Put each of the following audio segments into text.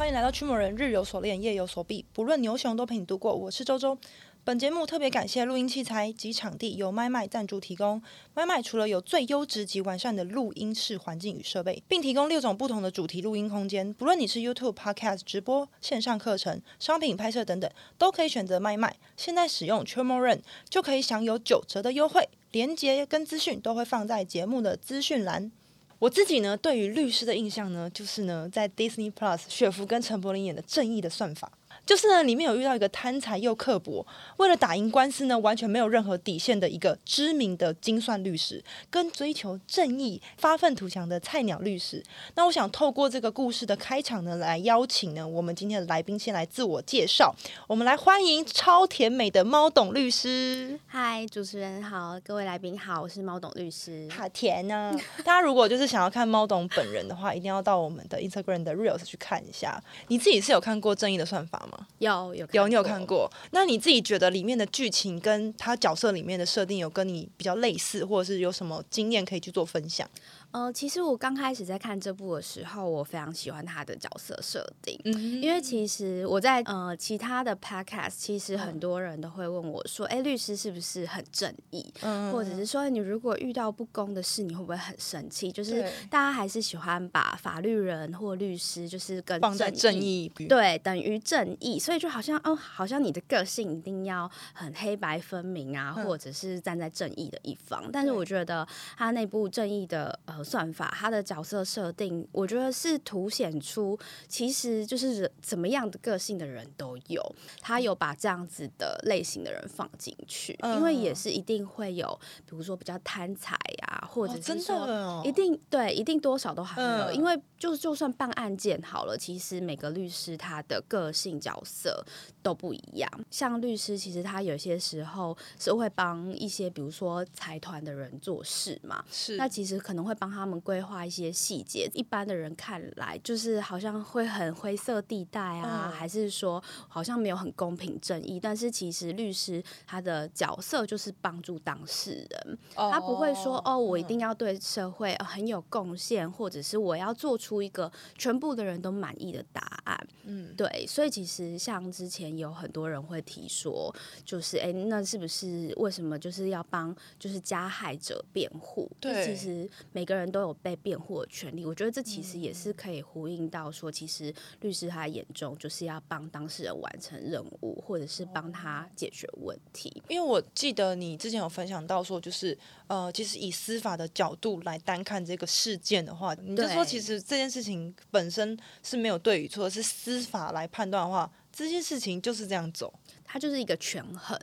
欢迎来到驱魔人，日有所链，夜有所币，不论牛熊都陪你度过。我是周周。本节目特别感谢录音器材及场地由麦麦赞助提供。麦麦除了有最优质及完善的录音室环境与设备，并提供六种不同的主题录音空间，不论你是 YouTube、Podcast 直播、线上课程、商品拍摄等等，都可以选择麦麦。现在使用区魔人就可以享有九折的优惠，连接跟资讯都会放在节目的资讯栏。我自己呢，对于律师的印象呢，就是呢，在 Disney Plus 雪芙跟陈柏霖演的《正义的算法》。就是呢，里面有遇到一个贪财又刻薄，为了打赢官司呢，完全没有任何底线的一个知名的精算律师，跟追求正义、发愤图强的菜鸟律师。那我想透过这个故事的开场呢，来邀请呢我们今天的来宾先来自我介绍。我们来欢迎超甜美的猫董律师。嗨，主持人好，各位来宾好，我是猫董律师。好甜呢、啊！大家如果就是想要看猫董本人的话，一定要到我们的 Instagram 的 Reels 去看一下。你自己是有看过《正义的算法》吗？有有有，你有看过？那你自己觉得里面的剧情跟他角色里面的设定有跟你比较类似，或者是有什么经验可以去做分享？呃，其实我刚开始在看这部的时候，我非常喜欢他的角色设定，嗯、因为其实我在呃其他的 podcast，其实很多人都会问我说：“哎、嗯，律师是不是很正义？嗯、或者是说，你如果遇到不公的事，你会不会很生气？”就是大家还是喜欢把法律人或律师就是跟放在正义对等于正义，所以就好像哦，好像你的个性一定要很黑白分明啊，嗯、或者是站在正义的一方。但是我觉得他那部正义的呃。算法，他的角色设定，我觉得是凸显出，其实就是怎么样的个性的人都有，他有把这样子的类型的人放进去，嗯、因为也是一定会有，比如说比较贪财呀，或者是说一定、哦、对，一定多少都还有，嗯、因为就就算办案件好了，其实每个律师他的个性角色都不一样，像律师其实他有些时候是会帮一些比如说财团的人做事嘛，是，那其实可能会帮。他们规划一些细节，一般的人看来就是好像会很灰色地带啊，嗯、还是说好像没有很公平正义？但是其实律师他的角色就是帮助当事人，哦、他不会说哦，我一定要对社会很有贡献，嗯、或者是我要做出一个全部的人都满意的答案。嗯，对，所以其实像之前有很多人会提说，就是哎，那是不是为什么就是要帮就是加害者辩护？对，其实每个人。人都有被辩护的权利，我觉得这其实也是可以呼应到说，其实律师他眼中就是要帮当事人完成任务，或者是帮他解决问题。因为我记得你之前有分享到说，就是呃，其实以司法的角度来单看这个事件的话，你就说其实这件事情本身是没有对与错，是司法来判断的话，这件事情就是这样走，它就是一个权衡。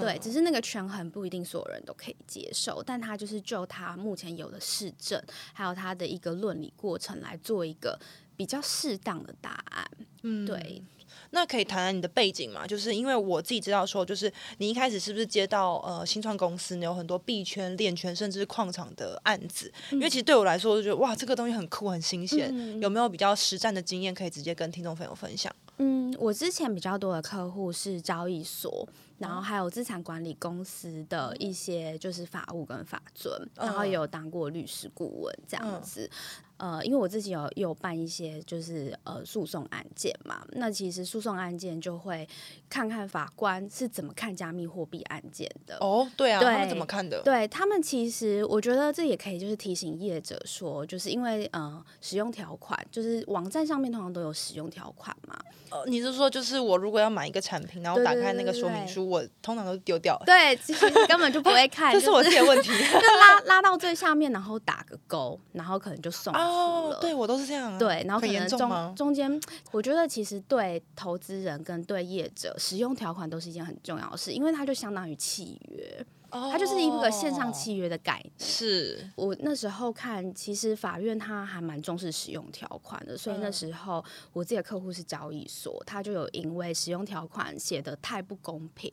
对，只是那个权衡不一定所有人都可以接受，但他就是就他目前有的市政，还有他的一个论理过程来做一个比较适当的答案。嗯，对。那可以谈谈你的背景吗？就是因为我自己知道说，就是你一开始是不是接到呃新创公司，你有很多币圈、链圈甚至是矿场的案子？嗯、因为其实对我来说，我就觉得哇，这个东西很酷、很新鲜。嗯、有没有比较实战的经验可以直接跟听众朋友分享？嗯，我之前比较多的客户是交易所。然后还有资产管理公司的一些就是法务跟法尊，然后也有当过律师顾问这样子。呃，因为我自己有有办一些就是呃诉讼案件嘛，那其实诉讼案件就会看看法官是怎么看加密货币案件的。哦，对啊，对他们怎么看的？对他们其实我觉得这也可以就是提醒业者说，就是因为呃使用条款，就是网站上面通常都有使用条款嘛。呃，你是说就是我如果要买一个产品，然后打开那个说明书，我通常都丢掉。对，其实根本就不会 看，这是我自己的问题。就拉拉到最下面，然后打个勾，然后可能就送。哦，对我都是这样啊。对，然后可能中中间，我觉得其实对投资人跟对业者，使用条款都是一件很重要的事，因为它就相当于契约。它就是一个线上契约的概念。是我那时候看，其实法院他还蛮重视使用条款的，所以那时候我自己的客户是交易所，他就有因为使用条款写的太不公平，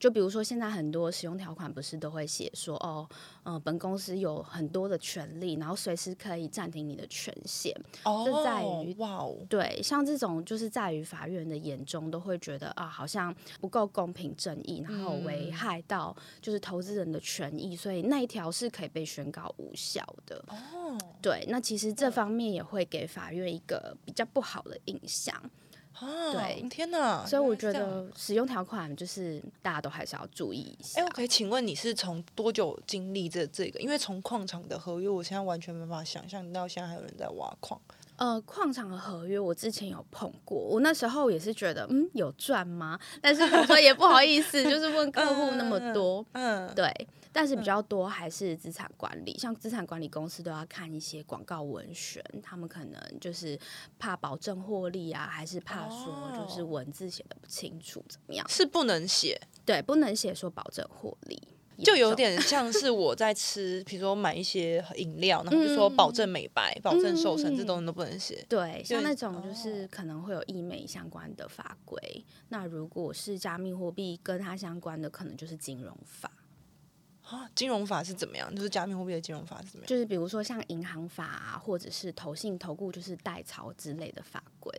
就比如说现在很多使用条款不是都会写说哦，呃，本公司有很多的权利，然后随时可以暂停你的权限。哦，这在于哇哦，对，像这种就是在于法院的眼中都会觉得啊，好像不够公平正义，然后危害到就是投。投资人的权益，所以那一条是可以被宣告无效的。哦，对，那其实这方面也会给法院一个比较不好的印象。啊，对，天哪！所以我觉得使用条款就是大家都还是要注意一下。哎，我可以请问你是从多久经历这这个？因为从矿场的合约，我现在完全没办法想象到现在还有人在挖矿。呃，矿场的合约我之前有碰过，我那时候也是觉得，嗯，有赚吗？但是我说也不好意思，就是问客户那么多，嗯，对。但是比较多还是资产管理，像资产管理公司都要看一些广告文宣，他们可能就是怕保证获利啊，还是怕说就是文字写的不清楚怎么样？是不能写，对，不能写说保证获利，就有点 像是我在吃，比如说买一些饮料，然后就说保证美白、嗯、保证瘦身，这东西都不能写。对，像那种就是可能会有医美相关的法规，那如果是加密货币跟它相关的，可能就是金融法。啊，金融法是怎么样？就是加密货币的金融法是怎么样？就是比如说像银行法啊，或者是投信、投顾，就是代操之类的法规，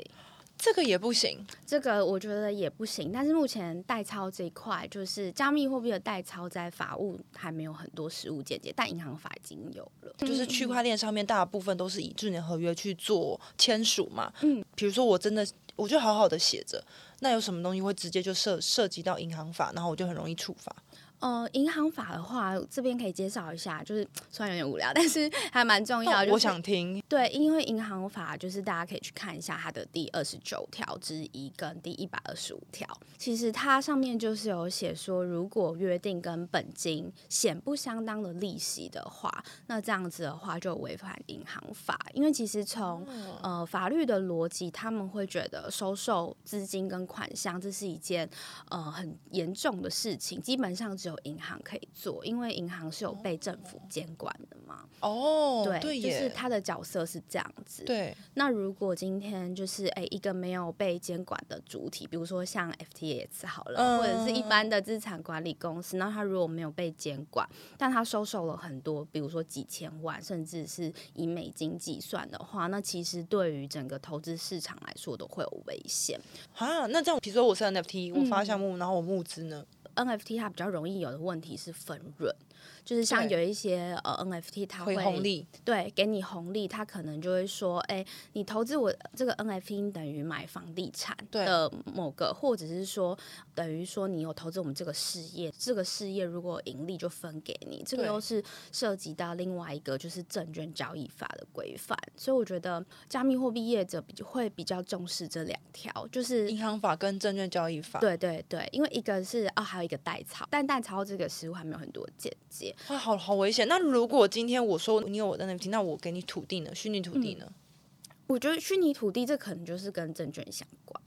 这个也不行。这个我觉得也不行。但是目前代操这一块，就是加密货币的代操，在法务还没有很多实务见解，但银行法已经有了。就是区块链上面大部分都是以智能合约去做签署嘛。嗯，比如说我真的，我就好好的写着，那有什么东西会直接就涉涉及到银行法，然后我就很容易触发。呃，银行法的话，这边可以介绍一下，就是虽然有点无聊，但是还蛮重要。就是、我想听。对，因为银行法就是大家可以去看一下它的第二十九条之一跟第一百二十五条。其实它上面就是有写说，如果约定跟本金显不相当的利息的话，那这样子的话就违反银行法。因为其实从呃法律的逻辑，他们会觉得收受资金跟款项这是一件呃很严重的事情，基本上只有有银行可以做，因为银行是有被政府监管的嘛。哦，对，对就是他的角色是这样子。对，那如果今天就是哎一个没有被监管的主体，比如说像 FTX 好了，嗯、或者是一般的资产管理公司，那他如果没有被监管，但他收受了很多，比如说几千万，甚至是以美金计算的话，那其实对于整个投资市场来说都会有危险。啊，那这样，比如说我是 NFT，我发项目，嗯、然后我募资呢？NFT 它比较容易有的问题是分润。就是像有一些呃 NFT，它会红利，对，给你红利，它可能就会说，哎、欸，你投资我这个 NFT 等于买房地产的某个，或者是说等于说你有投资我们这个事业，这个事业如果盈利就分给你，这个又是涉及到另外一个就是证券交易法的规范，所以我觉得加密货币业者比会比较重视这两条，就是银行法跟证券交易法，对对对，因为一个是啊，还有一个代操，但代操这个食物还没有很多简介。哇，好好危险！那如果今天我说你有我的 NFT，那我给你土地呢？虚拟土地呢？嗯，我觉得虚拟土地这可能就是跟证券相关。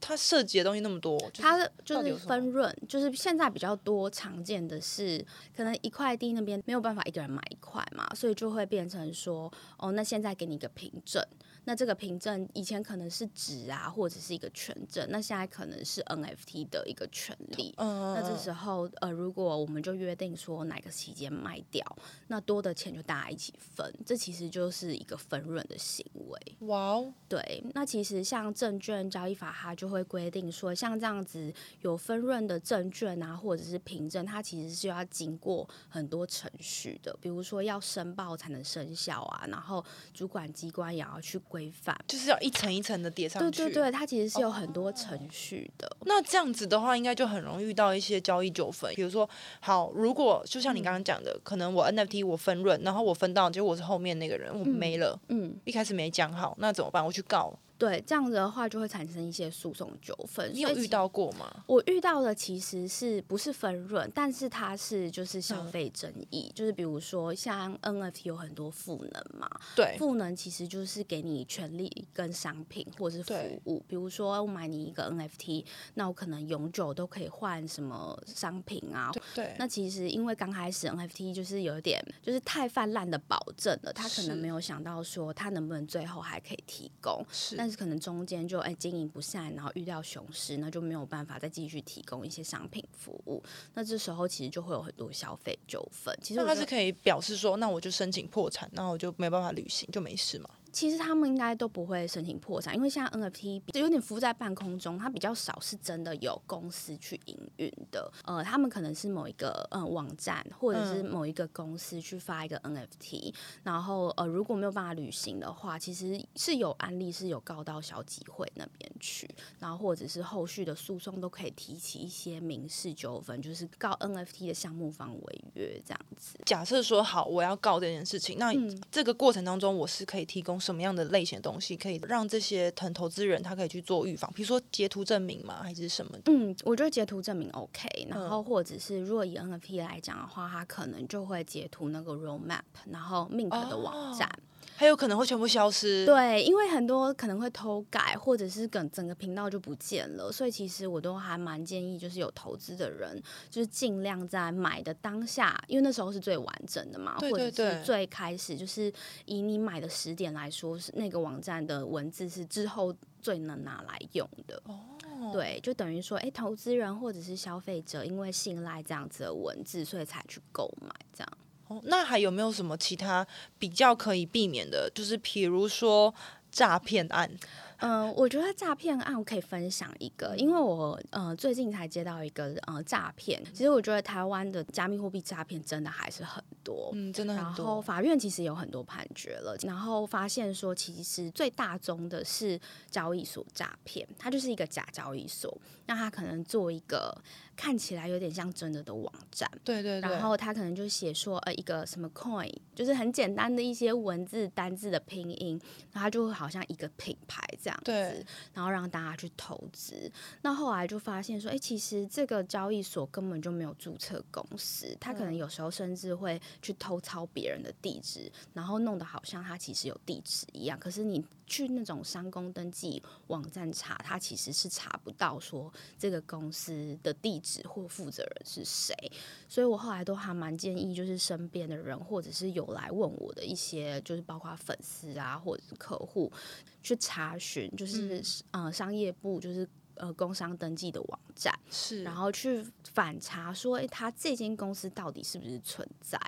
它涉及的东西那么多，就是、它就是分润，就是现在比较多常见的是，可能一块地那边没有办法一个人买一块嘛，所以就会变成说，哦，那现在给你一个凭证。那这个凭证以前可能是纸啊，或者是一个权证，那现在可能是 NFT 的一个权利。嗯，那这时候呃，如果我们就约定说哪个期间卖掉，那多的钱就大家一起分，这其实就是一个分润的行为。哇哦，对。那其实像证券交易法，它就会规定说，像这样子有分润的证券啊，或者是凭证，它其实是要经过很多程序的，比如说要申报才能生效啊，然后主管机关也要去规。规范就是要一层一层的叠上去，对对对，它其实是有很多程序的。Oh. 那这样子的话，应该就很容易遇到一些交易纠纷。比如说，好，如果就像你刚刚讲的，嗯、可能我 NFT 我分润，然后我分到，结果我是后面那个人，我没了，嗯，嗯一开始没讲好，那怎么办？我去告。对，这样子的话就会产生一些诉讼纠纷。你有遇到过吗？我遇到的其实是不是分润，但是它是就是消费争议，嗯、就是比如说像 NFT 有很多赋能嘛，对，赋能其实就是给你权利跟商品或者是服务。比如说我买你一个 NFT，那我可能永久都可以换什么商品啊？对。对那其实因为刚开始 NFT 就是有点就是太泛滥的保证了，他可能没有想到说他能不能最后还可以提供。是。但是可能中间就哎经营不善，然后遇到熊市，那就没有办法再继续提供一些商品服务。那这时候其实就会有很多消费纠纷。其实他是可以表示说，那我就申请破产，那我就没办法履行，就没事嘛。其实他们应该都不会申请破产，因为现在 NFT 有点浮在半空中，它比较少是真的有公司去营运的。呃，他们可能是某一个呃网站，或者是某一个公司去发一个 NFT，、嗯、然后呃如果没有办法履行的话，其实是有案例是有告到小集会那边去，然后或者是后续的诉讼都可以提起一些民事纠纷，就是告 NFT 的项目方违约这样子。假设说好，我要告这件事情，那这个过程当中我是可以提供。什么样的类型的东西可以让这些投投资人他可以去做预防？比如说截图证明吗？还是什么的？嗯，我觉得截图证明 OK。然后或者是如果以 NFP 来讲的话，他可能就会截图那个 roadmap，然后 Mint 的网站。哦还有可能会全部消失，对，因为很多可能会偷改，或者是整整个频道就不见了，所以其实我都还蛮建议，就是有投资的人，就是尽量在买的当下，因为那时候是最完整的嘛，对对对，或者是最开始，就是以你买的时点来说，是那个网站的文字是之后最能拿来用的。哦，对，就等于说，哎，投资人或者是消费者，因为信赖这样子的文字，所以才去购买这样。那还有没有什么其他比较可以避免的？就是比如说诈骗案。嗯、呃，我觉得诈骗案我可以分享一个，因为我呃最近才接到一个呃诈骗。其实我觉得台湾的加密货币诈骗真的还是很多，嗯，真的很多。然后法院其实有很多判决了，然后发现说其实最大宗的是交易所诈骗，它就是一个假交易所，那它可能做一个看起来有点像真的的网站，对对对，然后它可能就写说呃一个什么 coin，就是很简单的一些文字单字的拼音，然后它就会好像一个品牌这样。这样子，然后让大家去投资。那后来就发现说，哎，其实这个交易所根本就没有注册公司，他可能有时候甚至会去偷抄别人的地址，然后弄得好像他其实有地址一样。可是你去那种商工登记网站查，他其实是查不到说这个公司的地址或负责人是谁。所以我后来都还蛮建议，就是身边的人或者是有来问我的一些，就是包括粉丝啊或者是客户。去查询，就是、嗯、呃商业部就是呃工商登记的网站，是，然后去反查说，哎，他这间公司到底是不是存在，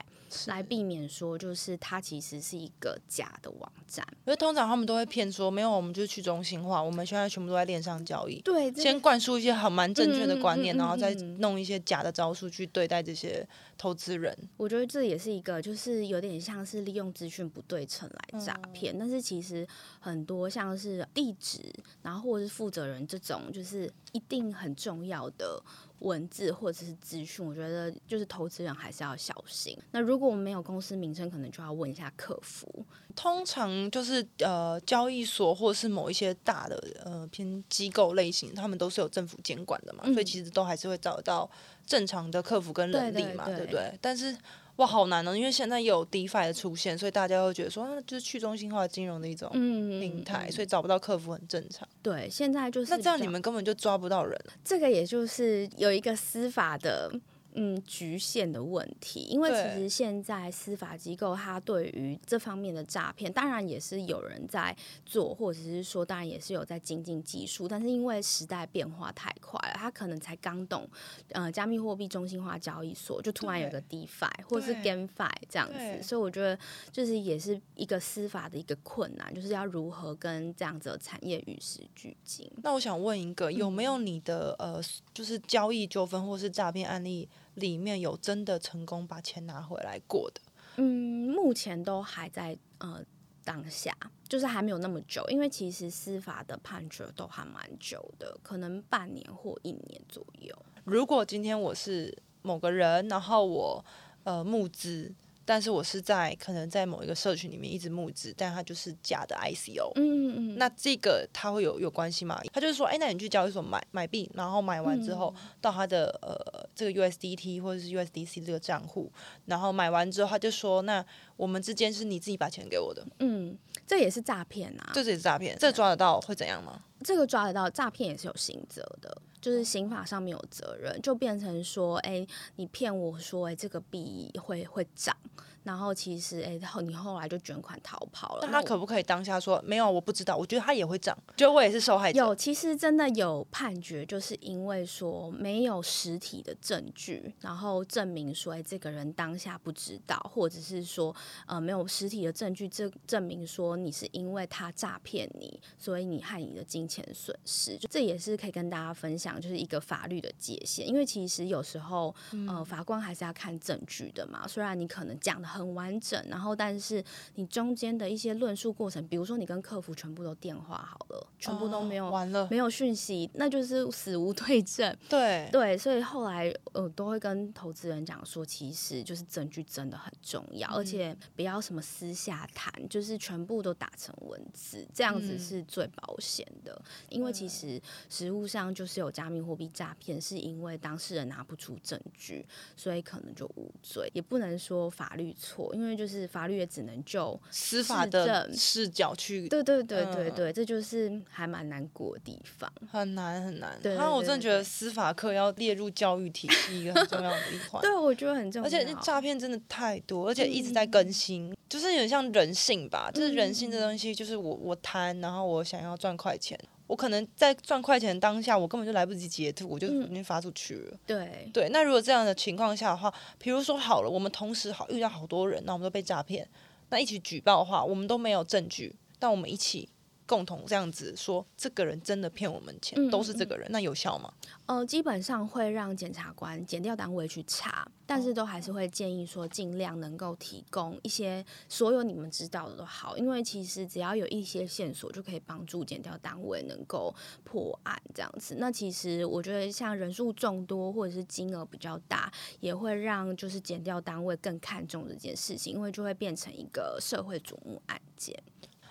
来避免说就是它其实是一个假的网站。因为通常他们都会骗说，没有，我们就是去中心化，我们现在全部都在链上交易。对，先灌输一些很蛮正确的观念，嗯嗯嗯嗯嗯，然后再弄一些假的招数去对待这些。投资人，我觉得这也是一个，就是有点像是利用资讯不对称来诈骗。嗯、但是其实很多像是地址，然后或者是负责人这种，就是一定很重要的文字或者是资讯，我觉得就是投资人还是要小心。那如果我们没有公司名称，可能就要问一下客服。通常就是呃交易所或者是某一些大的呃偏机构类型，他们都是有政府监管的嘛，嗯、所以其实都还是会找到。正常的客服跟人力嘛，对，对，对，对不对？但是哇，好难哦，因为现在有 DeFi 的出现，所以大家会觉得说，那就是去中心化金融的一种平台，嗯、所以找不到客服很正常。对，现在就是那这样，你们根本就抓不到人。这个也就是有一个司法的。嗯，局限的问题，因为其实现在司法机构它对于这方面的诈骗，当然也是有人在做，或者是说，当然也是有在精进技术，但是因为时代变化太快了，他可能才刚懂，呃，加密货币中心化交易所就突然有个 DeFi 或者是 GameFi 这样子，所以我觉得就是也是一个司法的一个困难，就是要如何跟这样子的产业与时俱进。那我想问一个，有没有你的呃，就是交易纠纷或是诈骗案例？里面有真的成功把钱拿回来过的？嗯，目前都还在呃当下，就是还没有那么久，因为其实司法的判决都还蛮久的，可能半年或一年左右。如果今天我是某个人，然后我呃募资。但是我是在可能在某一个社群里面一直募资，但它就是假的 ICO。嗯嗯，那这个它会有有关系吗？他就是说，哎，那你去交易所买买币，然后买完之后、嗯、到他的呃这个 USDT 或者是 USDC 这个账户，然后买完之后他就说，那我们之间是你自己把钱给我的。嗯，这也是诈骗啊。这也是诈骗，这、抓得到会怎样吗？这个抓得到，诈骗也是有刑责的。就是刑法上面有责任，就变成说，哎、你骗我说，哎、这个币会会涨。然后其实，哎，后你后来就卷款逃跑了。那他可不可以当下说没有？我不知道。我觉得他也会涨，觉得我也是受害者。有，其实真的有判决，就是因为说没有实体的证据，然后证明说，哎，这个人当下不知道，或者是说，呃，没有实体的证据证证明说你是因为他诈骗你，所以你害你的金钱损失。就这也是可以跟大家分享，就是一个法律的界限。因为其实有时候，呃，法官还是要看证据的嘛。虽然你可能讲的。很完整，然后但是你中间的一些论述过程，比如说你跟客服全部都电话好了，全部都没有、哦、完了，没有讯息，那就是死无对证。对对，所以后来呃都会跟投资人讲说，其实就是证据真的很重要，嗯、而且不要什么私下谈，就是全部都打成文字，这样子是最保险的。嗯、因为其实实物上就是有加密货币诈骗，是因为当事人拿不出证据，所以可能就无罪，也不能说法律。错，因为就是法律也只能就司法的视角去，对对对对对，嗯、这就是还蛮难过的地方，很难很难。对，然后我真的觉得司法课要列入教育体系一个很重要的一环。对，我觉得很重要。而且诈骗真的太多，而且一直在更新，嗯、就是有点像人性吧，就是人性这东西，就是我我贪，然后我想要赚快钱。我可能在赚快钱当下，我根本就来不及截图，我就已经发出去了。嗯、对对，那如果这样的情况下的话，比如说好了，我们同时好遇到好多人，那我们都被诈骗，那一起举报的话，我们都没有证据，但我们一起。共同这样子说，这个人真的骗我们钱，嗯、都是这个人，那有效吗？呃，基本上会让检察官、检调单位去查，但是都还是会建议说，尽量能够提供一些所有你们知道的都好，因为其实只要有一些线索，就可以帮助检调单位能够破案这样子。那其实我觉得，像人数众多或者是金额比较大，也会让就是检调单位更看重这件事情，因为就会变成一个社会瞩目案件。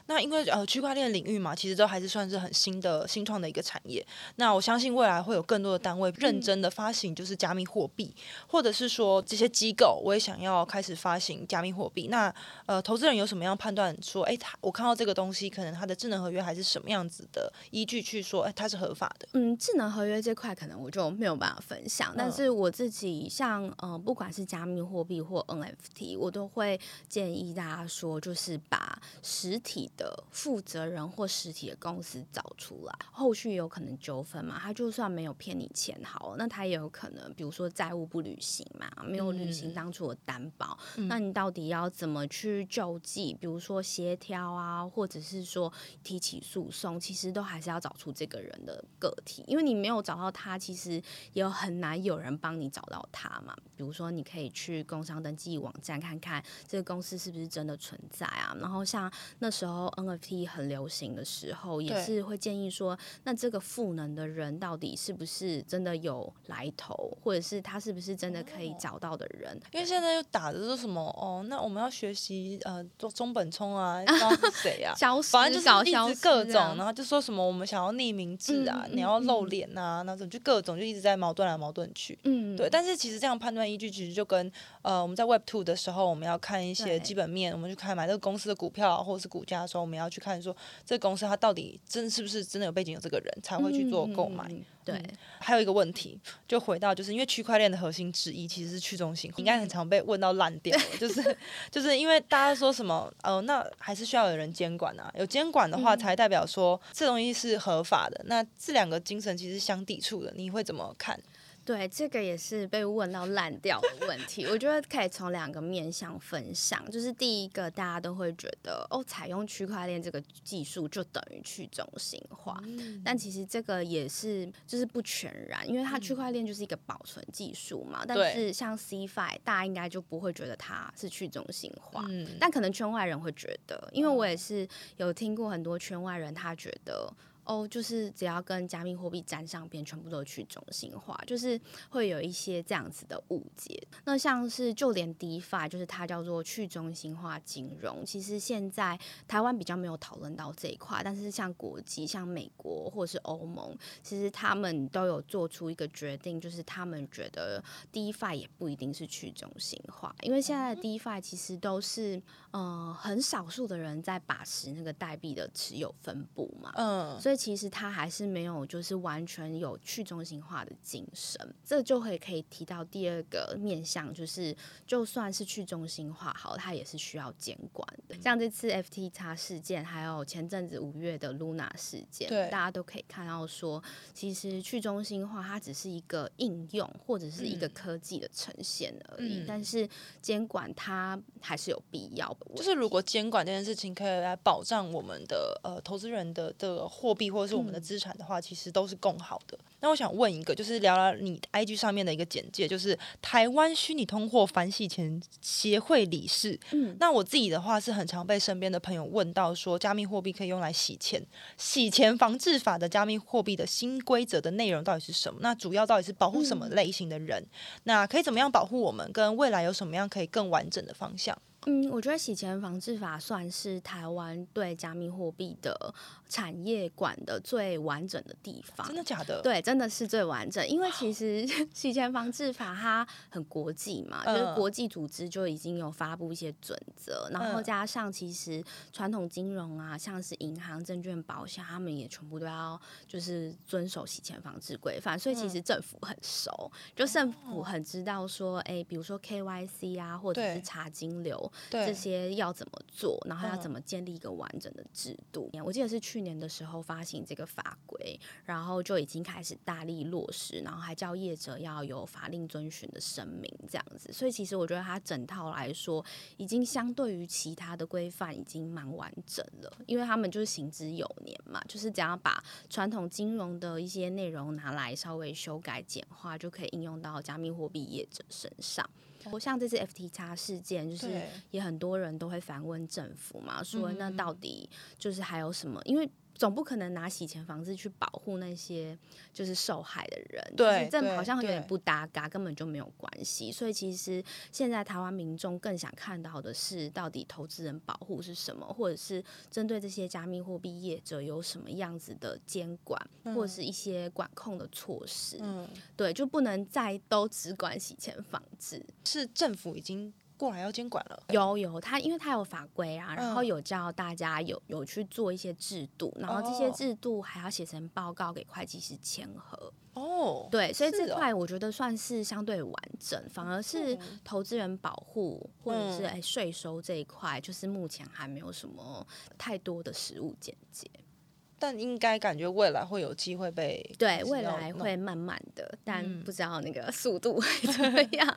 那因为呃区块链领域嘛，其实都还是算是很新的新创的一个产业。那我相信未来会有更多的单位认真的发行就是加密货币，嗯、或者是说这些机构我也想要开始发行加密货币。那呃投资人有什么样判断说，哎，他我看到这个东西，可能它的智能合约还是什么样子的依据去说，哎，它是合法的？嗯，智能合约这块可能我就没有办法分享，但是我自己像呃不管是加密货币或 NFT，我都会建议大家说，就是把实体的负责人或实体的公司找出来，后续有可能纠纷嘛？他就算没有骗你钱好，那他也有可能，比如说债务不履行嘛，没有履行当初的担保，嗯、那你到底要怎么去救济？比如说协调啊，或者是说提起诉讼，其实都还是要找出这个人的个体，因为你没有找到他，其实也有很难有人帮你找到他嘛。比如说，你可以去工商登记网站看看这个公司是不是真的存在啊，然后像那时候 NFT 很流行的时候，也是会建议说，那这个赋能的人到底是不是真的有来头，或者是他是不是真的可以找到的人？哦、因为现在又打的是什么哦？那我们要学习呃做中本聪啊，不知道是谁啊？消失反正就是一直各种，然后就说什么我们想要匿名制啊，嗯、你要露脸啊，那种就各种就一直在矛盾来矛盾去。嗯，对。但是其实这样判断依据其实就跟呃我们在 Web Two 的时候，我们要看一些基本面，我们去看买这个公司的股票或者是股价的时候，我们要去看。说这个公司它到底真是不是真的有背景有这个人才会去做购买？嗯、对、嗯，还有一个问题，就回到就是因为区块链的核心之一其实是去中心化，应该很常被问到烂掉了，就是就是因为大家说什么哦、呃，那还是需要有人监管啊，有监管的话才代表说这东西是合法的。那这两个精神其实相抵触的，你会怎么看？对，这个也是被问到烂掉的问题。我觉得可以从两个面向分享，就是第一个，大家都会觉得哦，采用区块链这个技术就等于去中心化，嗯、但其实这个也是就是不全然，因为它区块链就是一个保存技术嘛。嗯、但是像 CeFi，大家应该就不会觉得它是去中心化，嗯、但可能圈外人会觉得，因为我也是有听过很多圈外人，他觉得。哦，就是只要跟加密货币沾上边，全部都去中心化，就是会有一些这样子的误解。那像是就连 DeFi，就是它叫做去中心化金融，其实现在台湾比较没有讨论到这一块，但是像国际、像美国或是欧盟，其实他们都有做出一个决定，就是他们觉得 DeFi 也不一定是去中心化，因为现在的 DeFi 其实都是呃很少数的人在把持那个代币的持有分布嘛，嗯，所以。其实它还是没有就是完全有去中心化的精神。这就会可以提到第二个面向，就是就算是去中心化好，它也是需要监管的。像这次 FTX 事件，还有前阵子五月的 Luna 事件，大家都可以看到说，其实去中心化它只是一个应用或者是一个科技的呈现而已，嗯、但是监管它还是有必要的。就是如果监管这件事情可以来保障我们的呃投资人的的货币或者是我们的资产的话，嗯、其实都是更好的。那我想问一个，就是聊聊你 IG 上面的一个简介，就是台湾虚拟通货反洗钱协会理事。嗯，那我自己的话是很常被身边的朋友问到说，加密货币可以用来洗钱，洗钱防治法的加密货币的新规则的内容到底是什么？那主要到底是保护什么类型的人？嗯、那可以怎么样保护我们？跟未来有什么样可以更完整的方向？嗯，我觉得洗钱防治法算是台湾对加密货币的产业管的最完整的地方。真的假的？对，真的是最完整。因为其实 洗钱防治法它很国际嘛，就是国际组织就已经有发布一些准则，然后加上其实传统金融啊，像是银行、证券、保险，他们也全部都要就是遵守洗钱防治规范。所以其实政府很熟，就政府很知道说，哎，比如说 KYC 啊，或者是查金流。这些要怎么做，然后要怎么建立一个完整的制度？我记得是去年的时候发行这个法规，然后就已经开始大力落实，然后还叫业者要有法令遵循的声明这样子。所以其实我觉得它整套来说，已经相对于其他的规范已经蛮完整了，因为他们就是行之有年嘛，就是只要把传统金融的一些内容拿来稍微修改简化，就可以应用到加密货币业者身上。我像这次 FTX 事件，就是也很多人都会反问政府嘛，说那到底就是还有什么？因为总不可能拿洗钱防治去保护那些就是受害的人，对，这好像有点不搭嘎，根本就没有关系。所以其实现在台湾民众更想看到的是，到底投资人保护是什么，或者是针对这些加密货币业者有什么样子的监管，或者是一些管控的措施。嗯，对，就不能再都只管洗钱防治，是政府已经。过来要监管了，有有，他因为他有法规啊，然后有叫大家有有去做一些制度，然后这些制度还要写成报告给会计师签核。哦，对，所以这块我觉得算是相对完整，反而是投资人保护或者是哎税收这一块，就是目前还没有什么太多的实务见解。但应该感觉未来会有机会被对，未来会慢慢的，但不知道那个速度会 怎么样。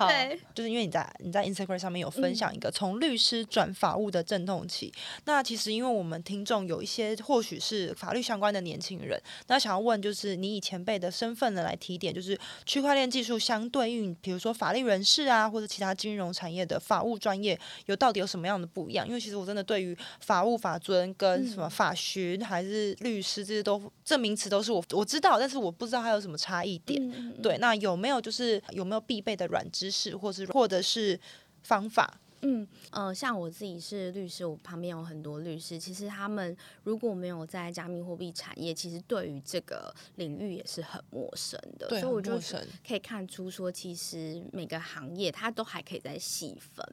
好，就是因为你在你在 Instagram 上面有分享一个从律师转法务的阵痛期。那其实因为我们听众有一些或许是法律相关的年轻人，那想要问就是你以前辈的身份呢来提点，就是区块链技术相对应，比如说法律人士啊，或者其他金融产业的法务专业，有到底有什么样的不一样？因为其实我真的对于法务法尊跟什么法学还还是律师，这些都这名词都是我我知道，但是我不知道它有什么差异点。嗯嗯、对，那有没有就是有没有必备的软知识，或是或者是方法？嗯呃，像我自己是律师，我旁边有很多律师。其实他们如果没有在加密货币产业，其实对于这个领域也是很陌生的。对，所以我就可以看出说，其实每个行业它都还可以再细分。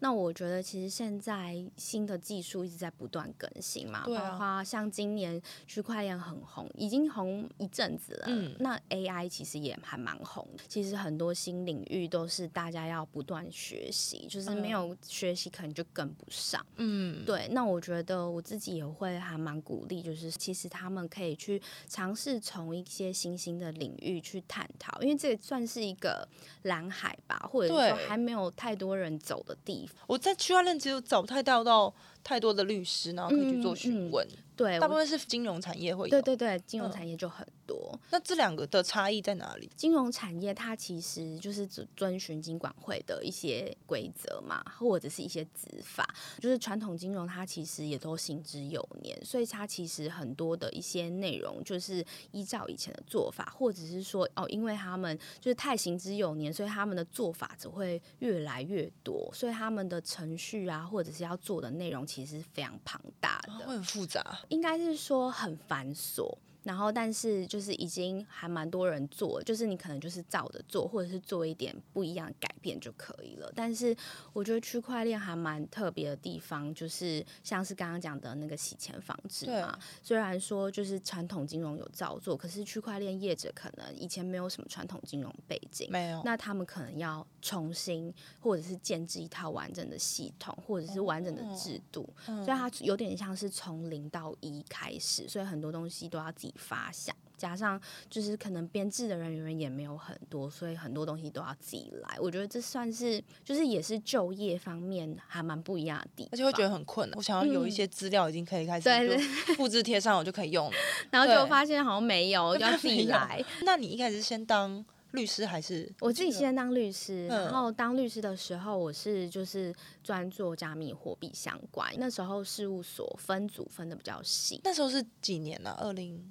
那我觉得，其实现在新的技术一直在不断更新嘛，对啊，包括像今年区块链很红，已经红一阵子了。嗯，那 AI 其实也还蛮红。其实很多新领域都是大家要不断学习，就是没有。学习可能就跟不上，嗯，对。那我觉得我自己也会还蛮鼓励，就是其实他们可以去尝试从一些新兴的领域去探讨，因为这也算是一个蓝海吧，或者说还没有太多人走的地方。我在区块链其实找不太到到太多的律师，然后可以去做询问。对，大部分是金融产业会有。对对对，金融产业就很多。嗯、那这两个的差异在哪里？金融产业它其实就是遵遵循金管会的一些规则嘛，或者是一些执法。就是传统金融它其实也都行之有年，所以它其实很多的一些内容就是依照以前的做法，或者是说哦，因为他们就是太行之有年，所以他们的做法只会越来越多，所以他们的程序啊，或者是要做的内容其实是非常庞大的，会很复杂。应该是说很繁琐，然后但是就是已经还蛮多人做，就是你可能就是照着做，或者是做一点不一样的改变就可以了。但是我觉得区块链还蛮特别的地方，就是像是刚刚讲的那个洗钱防治嘛。虽然说就是传统金融有照做，可是区块链业者可能以前没有什么传统金融背景，没有，那他们可能要重新或者是建置一套完整的系统，或者是完整的制度，哦、所以它有点像是从零到一开始，所以很多东西都要自己发想，加上就是可能编制的人员也没有很多，所以很多东西都要自己来。我觉得这算是就是也是就业方面还蛮不一样的地方，而且会觉得很困难。我想要有一些资料已经可以开始对复制贴上，我就可以用了，然后就发现好像没有，就要自己来。那你一开始先当律师还是？我自己先当律师，然后当律师的时候，我是就是专做加密货币相关。那时候事务所分组分的比较细。那时候是几年呢？二零。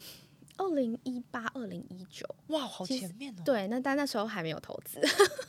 二零一八、二零一九，哇，好前面哦。对，那但那时候还没有投资，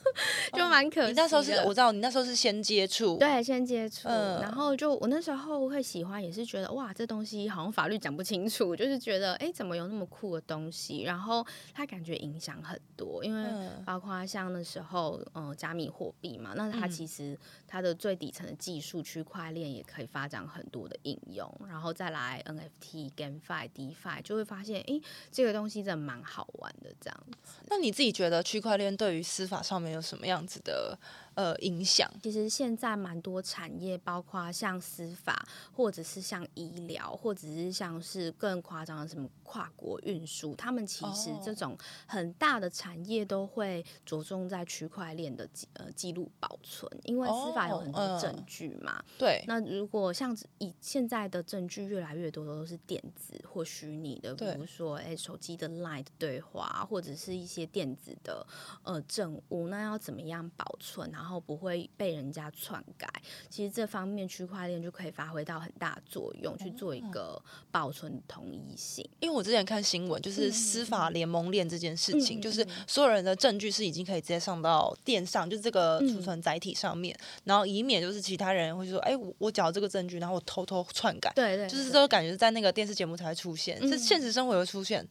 就蛮可惜。你那时候是，我知道你那时候是先接触，对，先接触，嗯、然后就我那时候会喜欢，也是觉得哇，这东西好像法律讲不清楚，就是觉得哎，怎么有那么酷的东西？然后它感觉影响很多，因为包括像那时候，嗯、呃，加密货币嘛，那它其实它的最底层的技术区块链也可以发展很多的应用，然后再来 NFT、GameFi、DeFi，就会发现哎。这个东西真的蛮好玩的，这样。那你自己觉得区块链对于司法上面有什么样子的？呃，影响其实现在蛮多产业，包括像司法，或者是像医疗，或者是像是更夸张的什么跨国运输，他们其实这种很大的产业都会着重在区块链的记呃记录保存，因为司法有很多证据嘛。对。那如果像以现在的证据越来越多的都是电子或虚拟的，比如说哎手机的 LINE 的对话，或者是一些电子的呃证物，那要怎么样保存？然后不会被人家篡改，其实这方面区块链就可以发挥到很大作用，去做一个保存统一性。因为我之前看新闻，就是司法联盟链这件事情，嗯、就是所有人的证据是已经可以直接上到电上，就是这个储存载体上面，嗯、然后以免就是其他人会说，哎，我我缴这个证据，然后我偷偷篡改。对，对对，就是这个感觉在那个电视节目才会出现，这、嗯、现实生活会出现。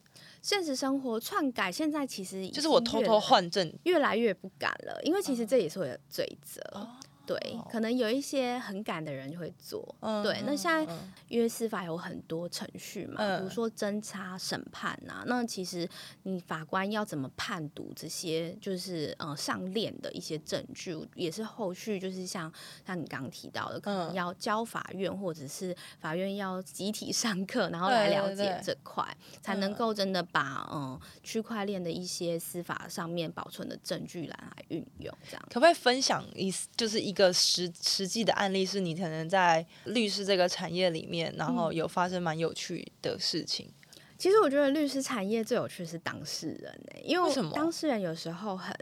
现实生活篡改现在其实就是我偷偷换证，越来越不敢了，因为其实这也是我的罪责。哦对，可能有一些很赶的人就会做。嗯、对，那现在因为司法有很多程序嘛，嗯、比如说侦查、审判呐、啊，那其实你法官要怎么判读这些，就是呃上链的一些证据，也是后续就是像像你刚刚提到的，可能要交法院，或者是法院要集体上课，然后来了解这块，才能够真的把嗯区块链的一些司法上面保存的证据来来运用。这样可不可以分享一就是一？一个实实际的案例是你可能在律师这个产业里面，然后有发生蛮有趣的事情。嗯，其实我觉得律师产业最有趣的是当事人欸，因为当事人有时候很。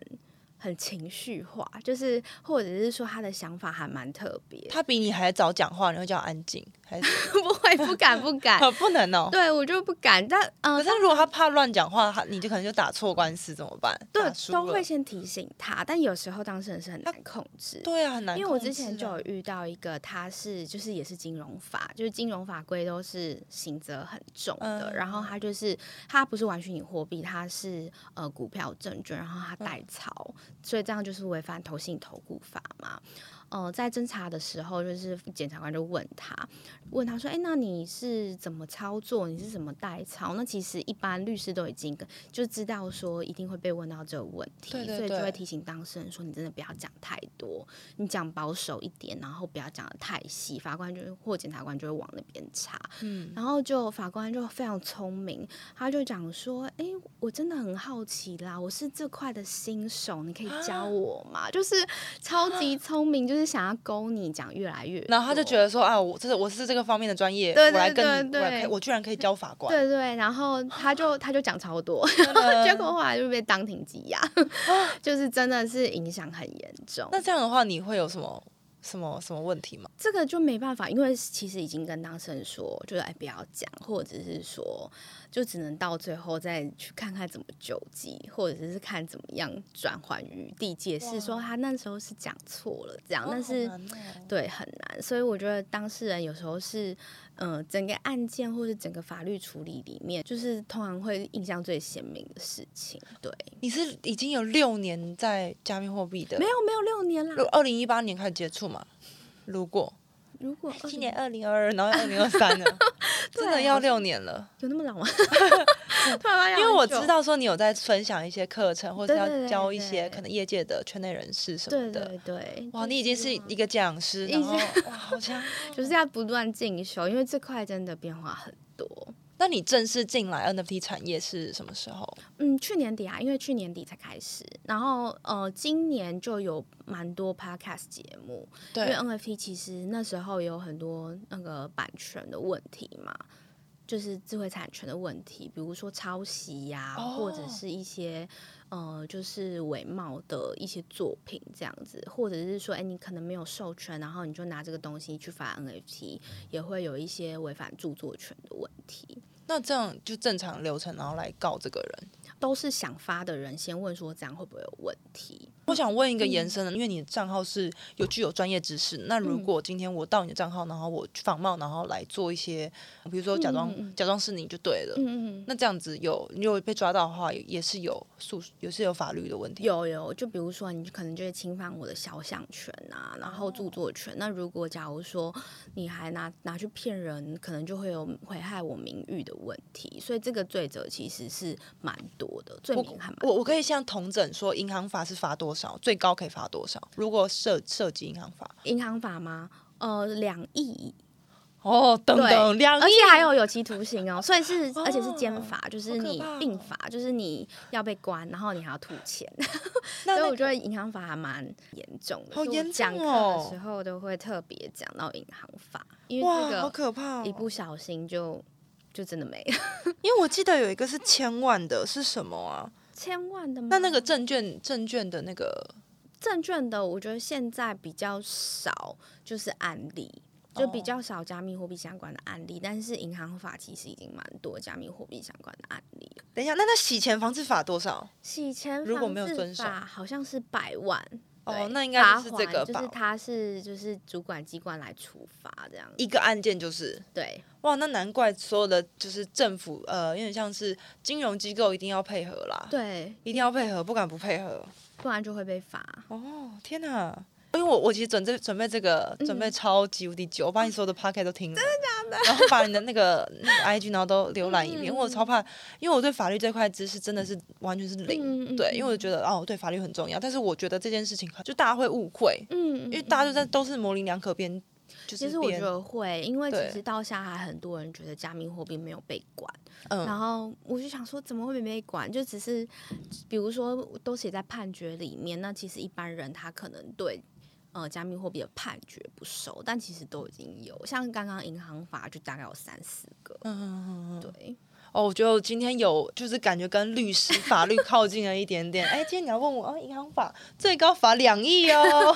很情绪化，就是或者是说他的想法还蛮特别。他比你还早讲话，你会叫安静还是 不会？不敢，不敢，不能哦。对我就不敢。但嗯，可是如果他怕乱讲话，他你就可能就打错官司怎么办？对，都会先提醒他。但有时候当事人是很难控制。对啊，很难。因为我之前就有遇到一个，他是就是也是金融法，就是金融法规都是刑责很重的。嗯、然后他就是他不是玩虚拟货币，他是呃股票证券，然后他代操。嗯所以这样就是违反投信投顾法嘛。呃，在侦查的时候，就是检察官就问他，问他说：“哎，那你是怎么操作？你是怎么代操？”那其实一般律师都已经就知道说一定会被问到这个问题，对对对，所以就会提醒当事人说：“你真的不要讲太多，你讲保守一点，然后不要讲的太细。”法官就或检察官就会往那边查。嗯，然后就法官就非常聪明，他就讲说：“哎，我真的很好奇啦，我是这块的新手，你可以教我吗？”啊、就是超级聪明，就是。想要勾你讲越来越，然后他就觉得说啊，我这是我是这个方面的专业，对对对对，我来跟你，我我居然可以教法官，对对，然后他就他就讲超多 结果后来就被当庭羁押，就是真的是影响很严重。那这样的话，你会有什么什么什么问题吗？这个就没办法，因为其实已经跟当事人说，就是哎不要讲，或者是说就只能到最后再去看看怎么救济，或者是看怎么样转换余地，解释说他那时候是讲错了这样，但是、哦、对很难，所以我觉得当事人有时候是嗯、呃、整个案件或是整个法律处理里面，就是通常会印象最鲜明的事情。对，你是已经有六年在加密货币的？没有没有六年啦，二零一八年开始接触嘛。如果如果今年二零二二，然后二零二三了，真的要六年了，有那么老吗？因为我知道说你有在分享一些课程，或者要教一些可能业界的圈内人士什么的。对对对，哇，你已经是一个讲师，然后哇，好强，就是要不断进修，因为这块真的变化很多。那你正式进来 NFT 产业是什么时候？嗯，去年底啊，因为去年底才开始，然后呃，今年就有蛮多 podcast 节目。对，因为 NFT 其实那时候有很多那个版权的问题嘛，就是智慧产权的问题，比如说抄袭呀、或者是一些呃，就是伪冒的一些作品这样子，或者是说，哎，你可能没有授权，然后你就拿这个东西去发 NFT，也会有一些违反著作权的问题。那这样就正常流程，然后来告这个人，都是想发的人先问说这样会不会有问题？我想问一个延伸的，因为你的账号是有具有专业知识，那如果今天我盗你的账号，然后我仿冒，然后来做一些，比如说假装、嗯、假装是你就对了，嗯嗯，那这样子有你有被抓到的话，也是有诉，也是有法律的问题。有有，就比如说你可能就会侵犯我的肖像权啊，然后著作权。那如果假如说你还拿拿去骗人，可能就会有毁害我名誉的问题。所以这个罪责其实是蛮多的，罪名还蛮。我我可以向同整说，银行法是罚多少？最高可以罚多少？如果涉涉及银行法，银行法吗？呃，两亿哦，等等，两亿，而且还有有期徒刑哦，所以是、哦、而且是监罚，就是你并罚，就是你要被关，然后你还要吐钱。那所以我觉得银行法还蛮严重的，好严重哦。讲课的时候都会特别讲到银行法，因为这个好可怕，一不小心就就真的没了。因为我记得有一个是千万的，是什么啊？千万的吗？那那个证券证券的那个证券的，我觉得现在比较少，就是案例，就比较少加密货币相关的案例。但是银行法其实已经蛮多加密货币相关的案例。等一下，那那洗钱防治法多少？洗钱如果没有遵守，好像是百万。哦，那应该是这个，就是他是就是主管机关来处罚这样。一个案件就是对。哇，那难怪所有的就是政府呃，有点像是金融机构一定要配合啦。对，一定要配合，不敢不配合，不然就会被罚。哦，天哪！因为我我其实准备准备这个准备超级无敌久，嗯，我把你所有的 podcast 都听了，真的假的？然后把你的那个那个 IG 然后都浏览一遍，嗯，我超怕，因为我对法律这块知识真的是完全是零，嗯，对，因为我觉得哦，对法律很重要，但是我觉得这件事情就大家会误会，嗯，因为大家就在都是模棱两可边，就是，其实我觉得会，因为其实到现在还很多人觉得加密货币没有被管，嗯，然后我就想说怎么会没被管？就只是比如说都写在判决里面，那其实一般人他可能对。呃，加密货币的判决不收，但其实都已经有，像刚刚银行法就大概有三四个。嗯嗯嗯，对。哦，我觉得我今天有就是感觉跟律师法律靠近了一点点。哎，今天你要问我啊，银行法最高罚两亿哦，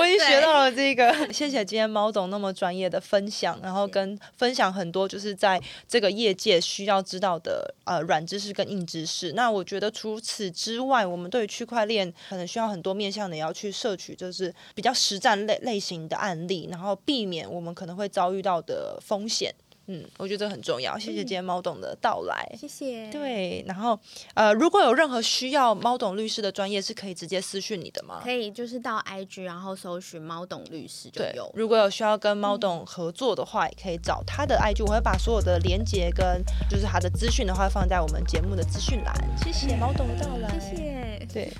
我已经学到了这个。谢谢今天猫总那么专业的分享，然后跟分享很多就是在这个业界需要知道的呃软知识跟硬知识。那我觉得除此之外，我们对于区块链可能需要很多面向的也要去摄取，就是比较实战类类型的案例，然后避免我们可能会遭遇到的风险。嗯，我觉得这很重要。谢谢今天猫董的到来，谢谢。对，然后呃，如果有任何需要猫董律师的专业，是可以直接私讯你的吗？可以，就是到 IG 然后搜寻猫董律师就有。如果有需要跟猫董合作的话，嗯，也可以找他的 IG，我会把所有的连接跟就是他的资讯的话放在我们节目的资讯栏。谢谢猫董的到来，谢谢。对。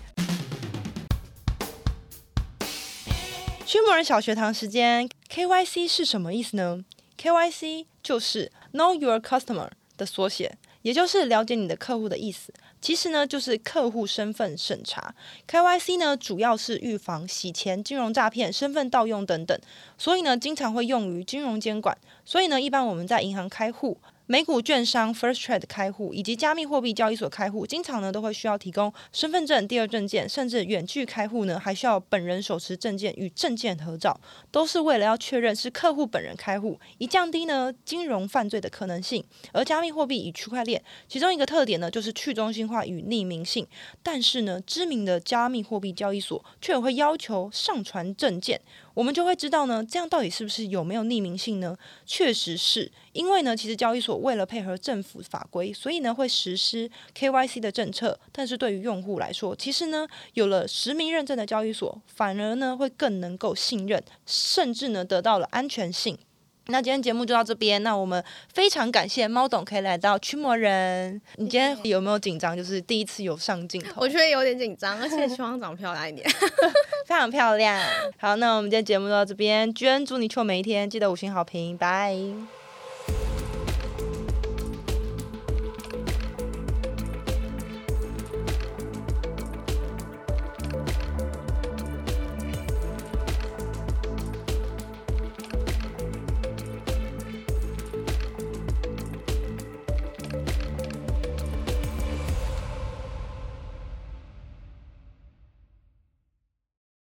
驱魔人小学堂时间，KYC 是什么意思呢？KYC 就是 Know Your Customer 的缩写，也就是了解你的客户的意思。其实呢，就是客户身份审查。KYC 呢，主要是预防洗钱、金融诈骗、身份盗用等等，所以呢，经常会用于金融监管。所以呢，一般我们在银行开户，美股券商 First Trade 开户以及加密货币交易所开户，经常呢都会需要提供身份证、第二证件，甚至远距开户呢还需要本人手持证件与证件合照，都是为了要确认是客户本人开户，以降低呢金融犯罪的可能性。而加密货币与区块链其中一个特点呢就是去中心化与匿名性，但是呢知名的加密货币交易所却会要求上传证件。我们就会知道呢，这样到底是不是有没有匿名性呢？确实是，因为呢，其实交易所为了配合政府法规，所以呢会实施 KYC 的政策。但是对于用户来说，其实呢有了实名认证的交易所，反而呢会更能够信任，甚至呢得到了安全性。那今天节目就到这边。那我们非常感谢猫董可以来到驱魔人。你今天有没有紧张？就是第一次有上镜头，我觉得有点紧张，而且希望长漂亮一点，非常漂亮。好，那我们今天节目就到这边。娟，祝你糗每一天，记得五星好评，拜。